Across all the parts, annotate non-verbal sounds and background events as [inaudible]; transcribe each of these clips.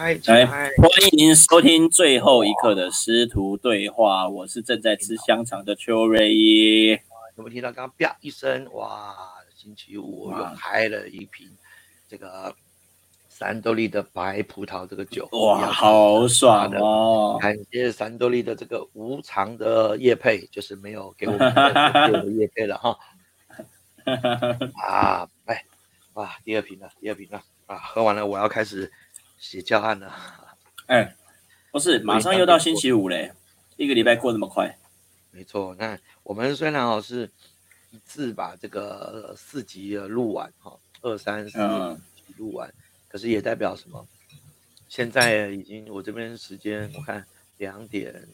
嗨，欢迎收听最后一刻的师徒对话，我是正在吃香肠的邱瑞一。有没有听到刚刚啪一声？哇，星期五我又开了一瓶这个三多利的白葡萄这个酒，哇，好爽哦！感谢三多利的这个无偿的叶配，就是没有给我们的业配了哈。[laughs] 啊，哎，哇，第二瓶了，第二瓶了啊！喝完了，我要开始写教案了。哎，不是，[laughs] 马上又到星期五嘞，一个礼拜过那么快。没错，那我们虽然哦是一次把这个四集的录完哈，二三四录完，可是也代表什么？现在已经我这边时间我看两点，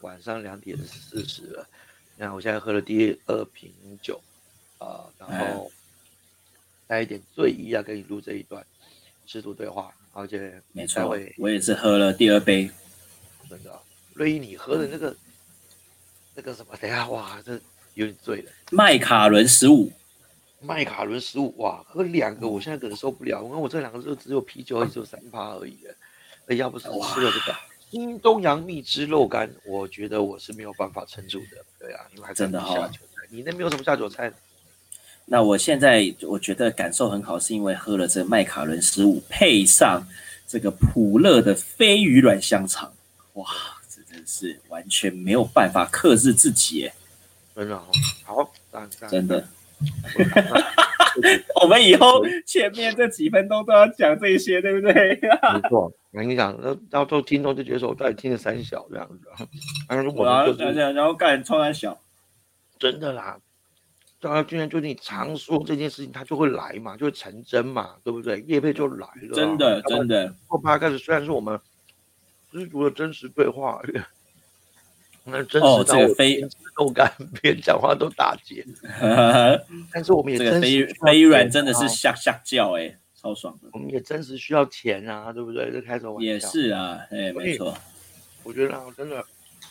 晚上两点四十了。那我现在喝了第二瓶酒，啊、然后带一点醉意要跟你录这一段师徒对话，而且没错，我也是喝了第二杯。真的，瑞一你喝的那个那个什么，等下哇，这有点醉了。麦卡伦十五，麦卡伦十五哇，喝两个我现在可能受不了，因为我这两个就只有啤酒，也只有三趴而已。哎要不是吃了这个新东阳蜜汁肉干，我觉得我是没有办法撑住的。对啊，因为还真的哦下酒菜，你那边有什么下酒菜？那我现在我觉得感受很好，是因为喝了这麦卡伦十五，配上这个普乐的飞鱼软香肠，哇，这真是完全没有办法克制自己耶，真的哦，好，当然真的。[laughs] 我们以后前面这几分钟都要讲这些，对不对？没 [laughs] 错。我跟你讲，那到时候听众就觉得说我到底听了三小这样子，[laughs] 然后们就是然后干冲他小，真的啦。对啊，既然就你常说这件事情，它就会来嘛，就会成真嘛，对不对？叶配就来了啊，真的真的，后怕开始虽然是我们知足的真实对话，那真哦实到我这个非边吃肉干边讲话都打结，[laughs] 但是我们也真实需要飞软真的是啊吓吓叫哎，超爽的。我们也真实需要钱啊，对不对？这开什么玩笑？也，是啊，哎，没错，我觉得啊，真的，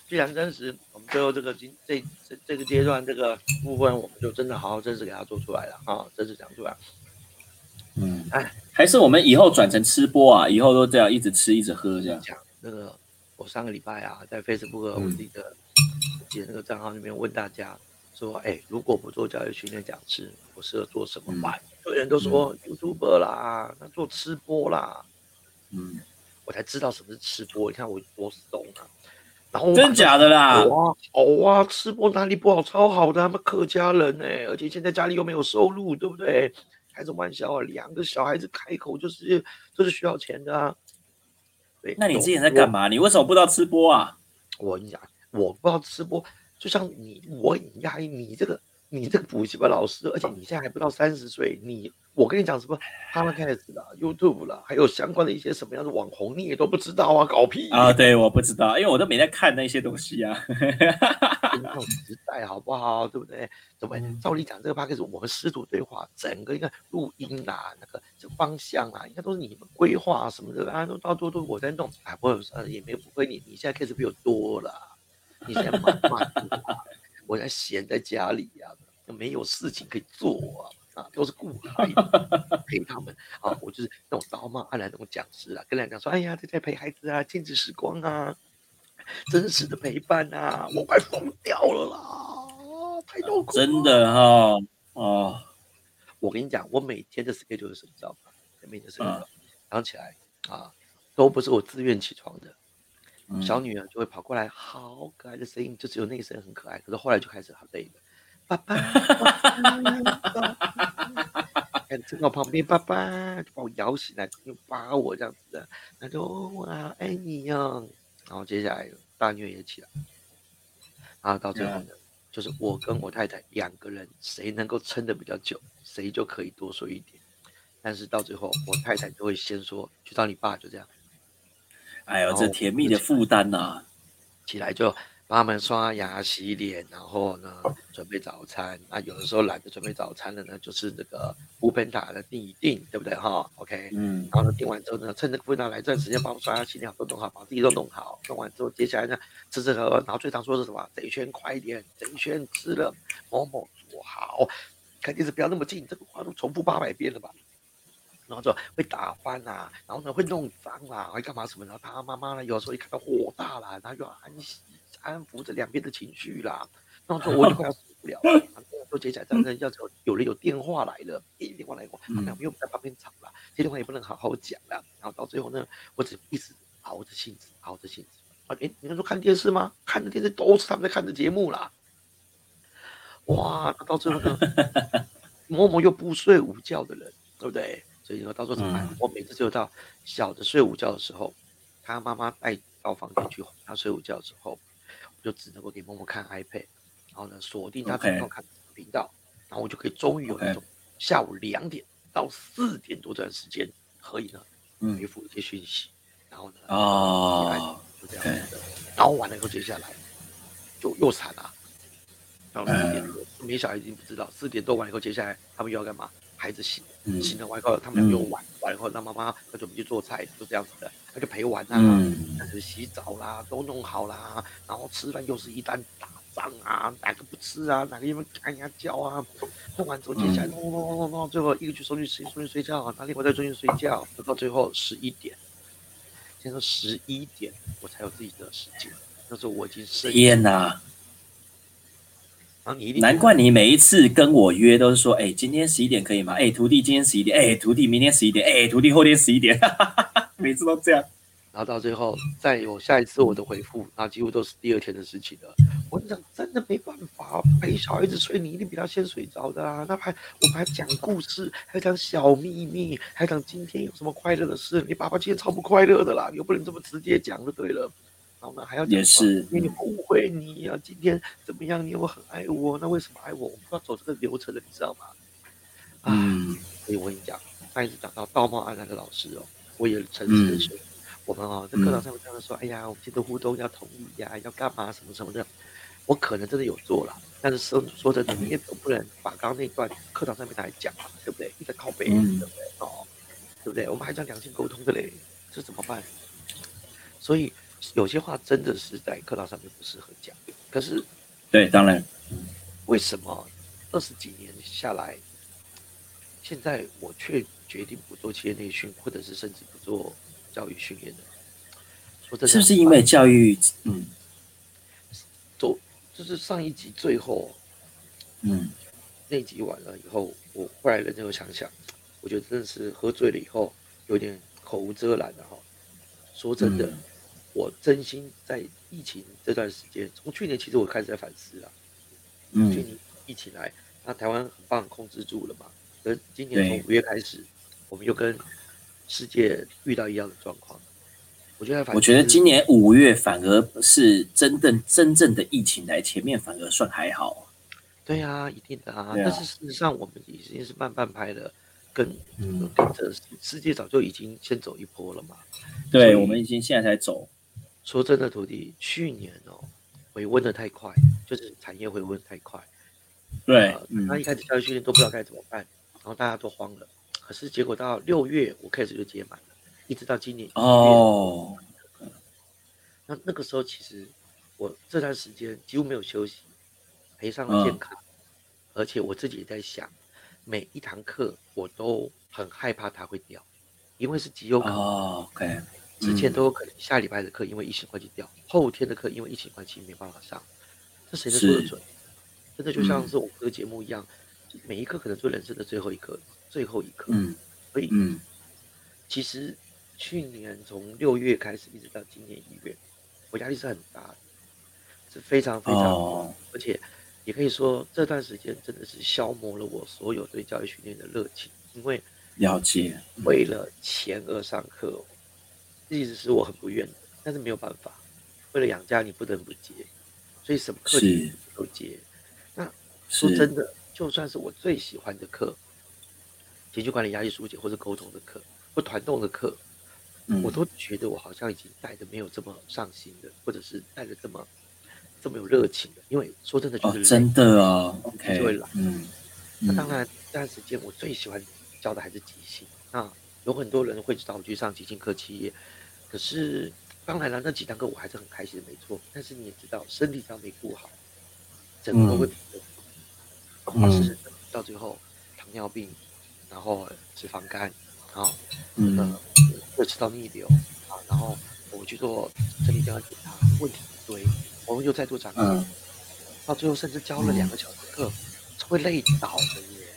既然真实，我们最后这个今这这这个阶段这个部分，我们就真的好好真实给它做出来了啊，真实讲出来。嗯哎，还是我们以后转成吃播啊，以后都这样一直吃一直喝这样。讲那个，我上个礼拜啊，在 Facebook 嗯我自己的自己的那个账号里面问大家说，哎，如果不做教育训练讲师，我适合做什么吧？嗯有人都说 YouTuber 啦，那做吃播啦，嗯，我才知道什么是吃播。你看我多怂啊！真假的啦？好啊，好啊，吃播哪里不好？超好的，他们客家人呢、而且现在家里又没有收入，对不对？开什么玩笑啊！两个小孩子开口就是就是需要钱的啊。对，那你之前在干嘛？你为什么不知道吃播啊？我跟你讲，我不知道吃播，就像你，我很压抑，你这个你这个补习班老师，而且你现在还不到三十岁，你我跟你讲什么 Podcast 啦、YouTube 啦，还有相关的一些什么样的网红，你也都不知道啊，搞屁啊，对，我不知道，因为我都没在看那些东西啊。[laughs] 那种 [laughs] 时代好不好？对不对？怎么嗯照理讲，这个 podcast 我们师徒对话，整个一个录音啊，那个这方向啊，应该都是你们规划什么的啊，都到都都我在弄，哎，不呃也没有不会你，你现在 case 比我多了，你现在忙嘛，我在闲在家里呀、没有事情可以做啊，啊，都是顾孩子陪他们啊，我就是那种刀嘛，按来那种讲师啊，跟人家讲说，哎呀，在在陪孩子啊，亲子时光啊。真实的陪伴啊，我快疯掉了啦，太痛苦了。真的哈、哦，我跟你讲，我每天的 schedule 是什么，知道吗？每天的 schedule，、嗯早上起来啊，都不是我自愿起床的。嗯小女儿就会跑过来，好可爱的声音，就只有那个声音很可爱。可是后来就开始好累了，爸爸看站到旁边，爸爸就把我摇起来，就扒我这样子的，他说哦我好爱你哦。然后接下来大虐也起来，然后到最后呢，就是我跟我太太两个人，谁能够撑得比较久，谁就可以多说一点。但是到最后，我太太就会先说去找你爸，就这样。哎呦，这甜蜜的负担呐、起来就帮他们刷牙、洗脸，然后呢准备早餐。那有的时候懒得准备早餐的呢，就是那个乌盆塔的订一订，对不对哈？OK，嗯，然后呢订完之后呢，趁这个乌盆塔来这段时间，帮我们刷牙、洗脸都弄好，把自己都弄好。弄完之后，接下来呢吃吃喝喝，然后最常说的是什么？这一圈快一点，这一圈吃了某某做好。肯定是不要那么近，这个话都重复八百遍了吧？然后就会打翻啊，然后呢会弄脏啊，会干嘛什么？然后他妈妈呢，有时候一看到火大了，然后就要安安抚着两边的情绪啦。然后我就快要受不了了。说接下来真的要有有人有电话来了，一电话来过，他们两边又在旁边吵了，接电话也不能好好讲了。然后到最后呢，我只一直熬着性子，熬着性子。啊，哎，你们说看电视吗？看的电视都是他们在看的节目啦。哇，到最后呢，某某又不睡午觉的人，对不对？所以说到时候怎么办？我每次只有到小的睡午觉的时候，他妈妈带到房间去哄他睡午觉的时候，我就只能够给某某看 iPad，然后呢锁定他频道看频道，然后我就可以终于有那种下午两点到四点多这段时间可以呢回复一些讯息，然后呢哦，就这样子的，然后完了以后接下来就又惨了。到四点多，没小孩已经不知道。四点多完以后，接下来他们又要干嘛？孩子醒，醒了完以后，他们俩又玩，玩以后，那妈妈要准备去做菜，就这样子的，他就陪玩啊，开始洗澡啦，都弄好啦，然后吃饭又是一单打仗啊，哪个不吃啊？哪个因为干呀叫啊？弄完之后，接下来弄弄弄弄弄，最后一个去送去睡，送去睡觉，哪里我再送去睡觉，到最后十一点，现在十一点我才有自己的时间，那时候我已经睡。天哪！难怪你每一次跟我约都是说，哎，今天十一点可以吗？哎，徒弟今天十一点，哎，徒弟明天十一点，哎，徒弟后天十一点，每次都这样。然后到最后再有下一次我的回复，那几乎都是第二天的事情了。我讲真的没办法，陪小孩子睡，你一定比他先睡着的啊。那还我们还讲故事，还讲小秘密，还讲今天有什么快乐的事。你爸爸今天超不快乐的啦，你又不能这么直接讲就对了。然后呢，还要也是，因为你误会你啊，今天怎么样？你有很爱我，那为什么爱我？我们要走这个流程的，你知道吗？嗯，所以我跟你讲，上一次讲到道貌岸然的老师哦，我也诚实的说，我们哦在课堂上面常常说，哎呀，我们今天互动要同意呀，要干嘛什么什么的，我可能真的有做了，但是说说真的你也总不能把刚刚那段课堂上面来讲嘛，对不对？一直靠背，对不对？哦，对不对？我们还讲良性沟通的嘞，这怎么办？所以。有些话真的是在课堂上面不适合讲，可是，对，当然，为什么二十几年下来，现在我却决定不做企业内训，或者是甚至不做教育训练的？说真的，是不是因为教育？嗯，做就是上一集最后，嗯，那集完了以后，我后来认真又想想，我觉得真的是喝醉了以后有点口无遮拦的哈。说真的。我真心在疫情这段时间，从去年其实我开始在反思了。嗯，去年疫情来，那台湾很棒，控制住了嘛。而今年从五月开始，我们就跟世界遇到一样的状况。我觉得，我觉得今年五月反而是真正真正的疫情来，前面反而算还好。对啊，一定的啊。但是事实上，我们已经是慢半拍的。跟跟着世界早就已经先走一波了嘛。对，我们已经现在才走。说真的，徒弟，去年哦，回温的太快，就是产业回温太快。对，那一开始教育训练都不知道该怎么办，然后大家都慌了。可是结果到六月，我开始就接满了，一直到今年哦。那那个时候，其实我这段时间几乎没有休息，赔上了健康，而且我自己也在想，每一堂课我都很害怕它会掉，因为是极有可能。OK。之前都有可能下礼拜的课因为疫情关系掉，后天的课因为疫情关系没办法上，这谁能说得准？真的就像是我们这个节目一样，每一课可能做人生的最后一课，最后一课。嗯，所以，嗯，其实去年从六月开始一直到今年一月，我压力是很大的，是非常非常，而且也可以说这段时间真的是消磨了我所有对教育训练的热情，因为了解为了钱而上课。一直是我很不愿的，但是没有办法，为了养家你不得不接，所以什么课都接。那说真的，就算是我最喜欢的课，情绪管理、压力疏解或者沟通的课，或团动的课，我都觉得我好像已经带的没有这么上心的，或者是带的这么这么有热情的。因为说真的，就是真的啊，OK，就会来。嗯，那当然这段时间我最喜欢教的还是即兴。那有很多人会找我去上即兴课企业。可是，当然了，那几堂课我还是很开心的，没错。但是你也知道，身体上没顾好，整个都会疲劳。嗯。到最后，糖尿病，然后脂肪肝，然后，嗯呃，会吃到逆流啊，然后我去做身体健康检查，问题一堆，我们又再做讲义，嗯到最后甚至教了两个小时课，会累倒的耶。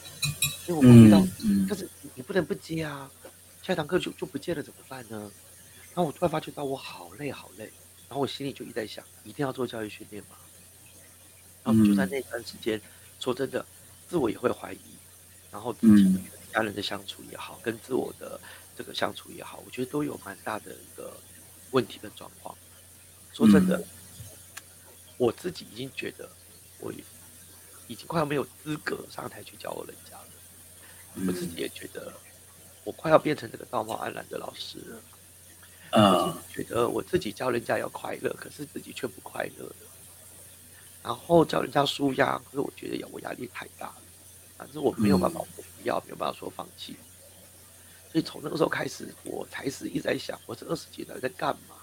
所以我遇到但是你你不能不接啊，下一堂课就就不接了怎么办呢？然后我突然发觉到我好累好累，然后我心里就一直在想，一定要做教育训练嘛？然后就在那段时间，说真的，自我也会怀疑，然后自己嗯跟家人的相处也好，跟自我的这个相处也好，我觉得都有蛮大的一个问题跟状况。说真的，嗯我自己已经觉得我已经快要没有资格上台去教人家了。我自己也觉得我快要变成这个道貌岸然的老师了。我啊自己觉得我自己教人家要快乐，可是自己却不快乐了。然后教人家舒压，可是我觉得我压力太大了，反正我没有办法我不要，没有办法说放弃。所以从那个时候开始，我才是一直在想，我这二十几年在干嘛？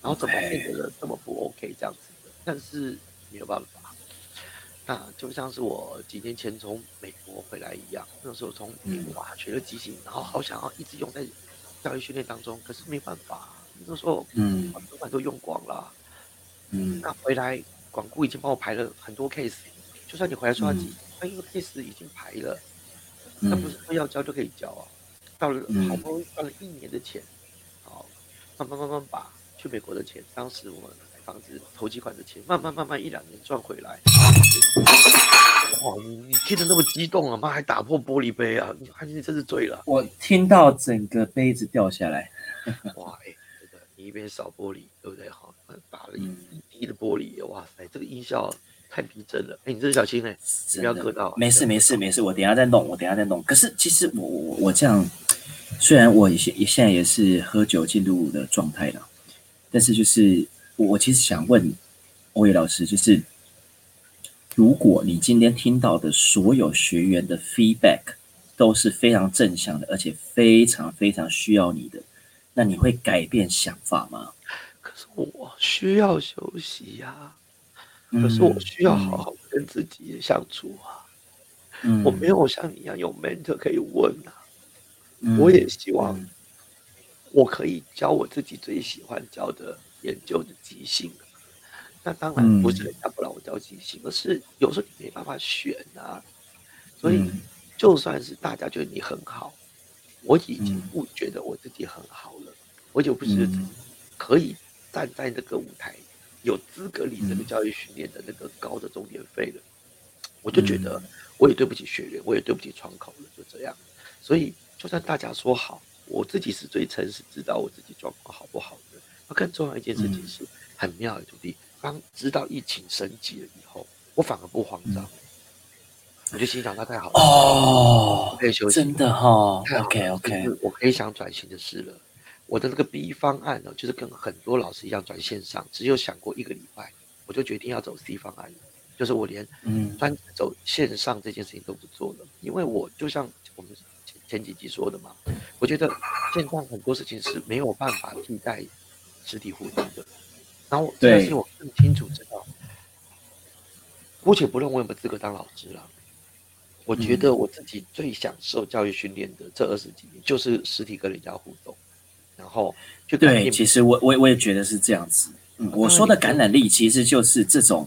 然后怎么变得这么不 OK 这样子的？但是没有办法。那就像是我几年前从美国回来一样，那时候从美国啊学了即兴，然后好想要一直用在教育训练当中，可是没办法，那时候嗯把主管都用光了。嗯那回来广固已经帮我排了很多 case，就算你回来说要几，那因为 case 已经排了，那不是说要交就可以交啊。到了嗯好不容易赚了一年的钱，好，慢慢慢慢把去美国的钱，当时我们买房子投机款的钱，慢慢慢慢一两年赚回来。哇，你你听得那么激动啊，妈还打破玻璃杯啊，你真是醉了。我听到整个杯子掉下来，哇，哎、这个你一边扫玻璃，对不对？好，打了一滴的玻璃，哇塞，这个音效太逼真了。哎、你真是小心哎、不要割到。没事没事没事，我等一下再弄，我等一下再弄。可是其实我我我这样，虽然我现现在也是喝酒进入的状态了，但是就是我我其实想问欧野老师，就是如果你今天听到的所有学员的 feedback 都是非常正向的，而且非常非常需要你的，那你会改变想法吗？可是我需要休息呀、可是我需要好好跟自己相处啊。嗯，我没有像你一样有 mentor 可以问啊。嗯，我也希望嗯我可以教我自己最喜欢教的研究的即兴啊。那当然不是人家不让我教即兴，而是有时候你没办法选啊。所以嗯就算是大家觉得你很好，我已经嗯不觉得我自己很好了，我就不觉得自己嗯可以站在那个舞台，有资格领这个嗯教育训练的那个高的终点费了。我就觉得我也对不起学员，我也对不起窗口了，就这样。所以就算大家说好，我自己是最诚实，知道我自己状况好不好的。那更重要一件事情是，很妙的徒弟，当知道疫情升级了以后，我反而不慌张，我就心想那太好了，哦，可以休息真的哈太，OK OK，我可以想转型的事了。我的那个 B 方案呢，就是跟很多老师一样转线上，只有想过一个礼拜，我就决定要走 C 方案了，就是我连嗯。专走线上这件事情都不做了，因为我就像我们前前几集说的嘛，我觉得线上很多事情是没有办法替代实体互动的。然后这件事情我更清楚知道，姑且不论我有没有资格当老师了，我觉得我自己最享受教育训练的这二十几年，就是实体跟人家互动，然后就对，其实我我也我也觉得是这样子。嗯，我说的感染力其实就是这种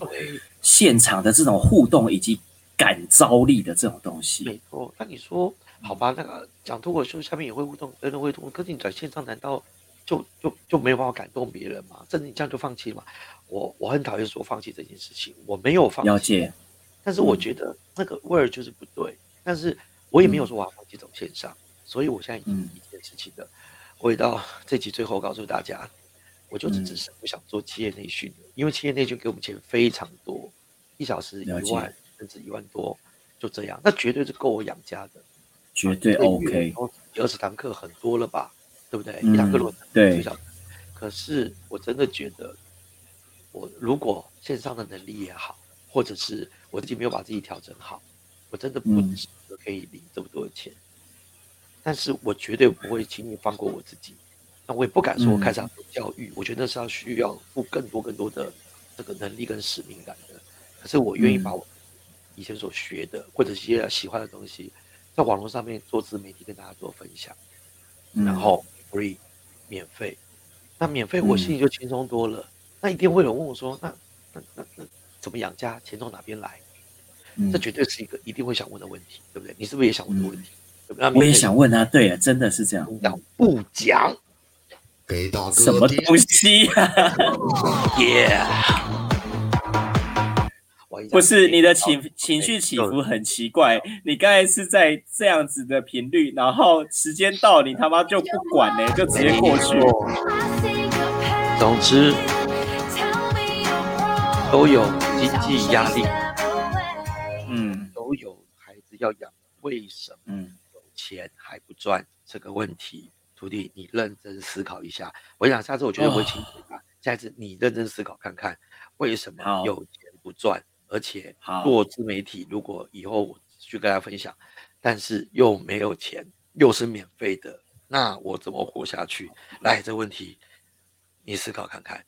现场的这种互动以及感召力的这种东西。没错，那你说好吧？那个讲脱口秀下面也会互动，人人会互动，可是你转线上难道就就就没有办法感动别人吗？甚至你这样就放弃了吗？我我很讨厌说放弃这件事情，我没有放弃，了解，但是我觉得那个味儿就是不对。但是我也没有说我要放弃走线上，所以我现在已经嗯一件事情的，回到这集最后告诉大家，我就只嗯只是不想做企业内训的，因为企业内训给我们钱非常多，一小时一万甚至一万多，就这样，那绝对是够我养家的。绝对一个月 OK。二十堂课很多了吧，对不对？嗯一堂课如果对一个小时，可是我真的觉得，我如果线上的能力也好，或者是我自己没有把自己调整好，我真的不嗯值得可以领这么多的钱。但是我绝对不会轻易放过我自己，那我也不敢说开始要做教育，我觉得那是要需要付更多更多的这个能力跟使命感的。可是我愿意嗯把我以前所学的，或者是一些喜欢的东西，在网络上面做自媒体跟大家做分享，嗯然后 free 免费，那免费我嗯心里就轻松多了。那一定会有人问我说，那那那那怎么养家？钱从哪边来？嗯这绝对是一个一定会想问的问题，对不对？你是不是也想问这个问题？我也想问啊，对啊，真的是这样，要不讲给大哥什么东西啊？？Yeah。[laughs] 我跟你讲不是你的情情绪起伏很奇怪，你刚才是在这样子的频率，然后时间到你他妈就不管呢、就直接过去。总之都有经济压力，嗯都有孩子要养，为什么钱还不赚这个问题？徒弟，你认真思考一下。我想下次我绝对不会轻易啊，下次你认真思考看看，为什么有钱不赚，而且做自媒体，如果以后我去跟大家分享，但是又没有钱，又是免费的，那我怎么活下去？来，这个问题你思考看看。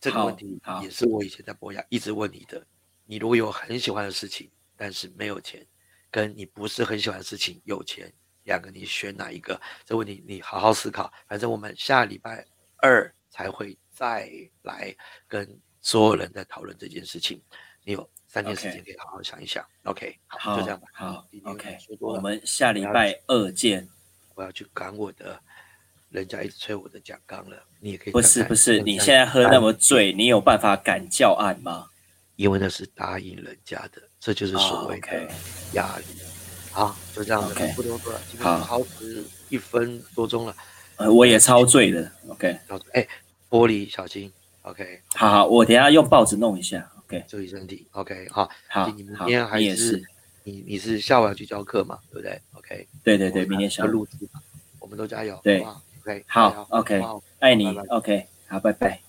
这个问题也是我以前在博雅一直问你的。你如果有很喜欢的事情，但是没有钱，跟你不是很喜欢的事情有钱，两个你选哪一个？这问题你好好思考。反正我们下礼拜二才会再来跟所有人在讨论这件事情。你有三天时间可以好好想一想。OK，好，好，就这样吧。好，OK，我们下礼拜二见。我要去赶我的，人家一直催我的讲纲了。你也可以不是不是，你现在喝那么醉，你有办法赶教案吗？因为那是答应人家的，这就是所谓哦，OK 的压力。好，就这样子 OK 不多说了，今天好超时一分多钟了。呃，我也超醉的。OK，哎，玻璃小心，OK，好好，我等下用报纸弄一下。OK，注意身体，OK，好。好你明天还你也是你你是下午要去教课嘛，对不对？OK，对对对，明天下午。要录制嘛，我们都加油，对好好？OK，好，OK，好爱你。OK，好，拜拜。